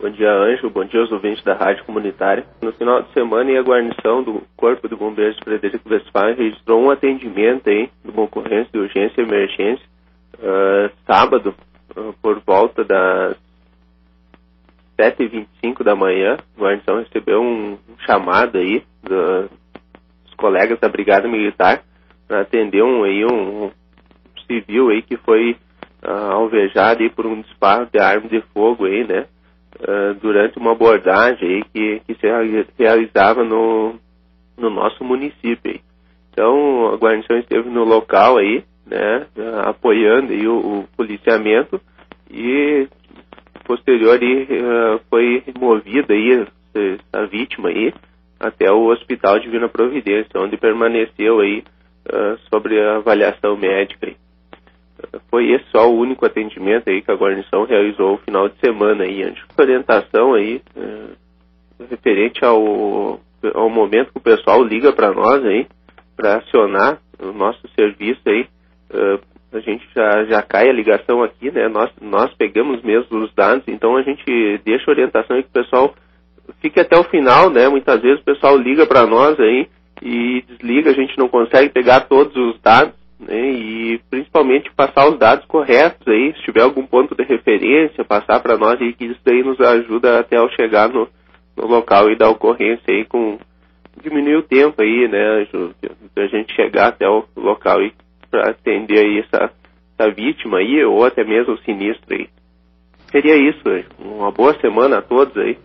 Bom dia, Anjo. Bom dia aos ouvintes da Rádio Comunitária. No final de semana, a guarnição do Corpo de Bombeiros de Frederico Westphalen registrou um atendimento aí de uma ocorrência de urgência e emergência uh, sábado, uh, por volta das 7h25 da manhã. A guarnição recebeu um, um chamado aí do, dos colegas da Brigada Militar para atender um, aí, um, civil aí que foi uh, alvejado aí por um disparo de arma de fogo aí, né? Uh, durante uma abordagem aí que, que se realizava no, no nosso município. Aí. Então, a guarnição esteve no local aí, né, uh, apoiando aí o, o, policiamento e posterior aí, uh, foi movida aí a vítima aí até o Hospital Divina Providência, onde permaneceu aí sobre a avaliação médica aí foi esse só o único atendimento aí que a guarnição realizou no final de semana aí, antes. Orientação aí, é, referente ao, ao momento que o pessoal liga para nós aí, para acionar o nosso serviço aí, é, a gente já, já cai a ligação aqui, né? Nós, nós pegamos mesmo os dados, então a gente deixa orientação aí que o pessoal fique até o final, né? Muitas vezes o pessoal liga para nós aí e desliga, a gente não consegue pegar todos os dados né, e principalmente passar os dados corretos aí, se tiver algum ponto de referência, passar para nós aí, que isso daí nos ajuda até ao chegar no, no local e da ocorrência aí com diminuir o tempo aí, né, a gente chegar até o local aí para atender aí essa, essa vítima aí ou até mesmo o sinistro aí. Seria isso, uma boa semana a todos aí.